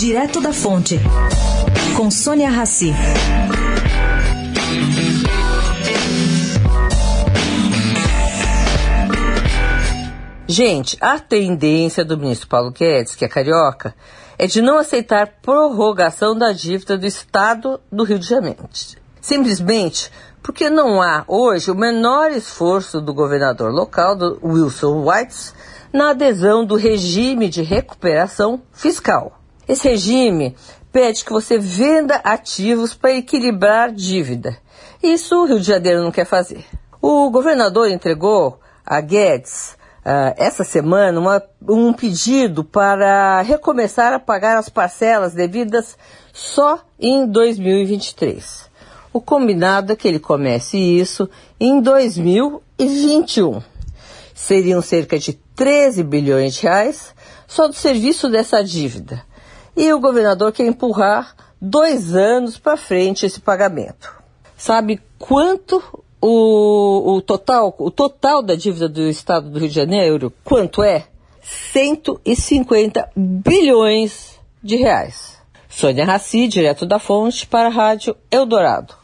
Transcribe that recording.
Direto da Fonte, com Sônia Rassi. Gente, a tendência do ministro Paulo Guedes, que é carioca, é de não aceitar prorrogação da dívida do Estado do Rio de Janeiro. Simplesmente porque não há hoje o menor esforço do governador local, do Wilson Whites, na adesão do regime de recuperação fiscal. Esse regime pede que você venda ativos para equilibrar dívida. Isso o Rio de Janeiro não quer fazer. O governador entregou a Guedes uh, essa semana uma, um pedido para recomeçar a pagar as parcelas devidas só em 2023. O combinado é que ele comece isso em 2021. Seriam cerca de 13 bilhões de reais só do serviço dessa dívida. E o governador quer empurrar dois anos para frente esse pagamento. Sabe quanto o, o, total, o total da dívida do Estado do Rio de Janeiro, quanto é? 150 bilhões de reais. Sônia Raci, direto da fonte, para a Rádio Eldorado.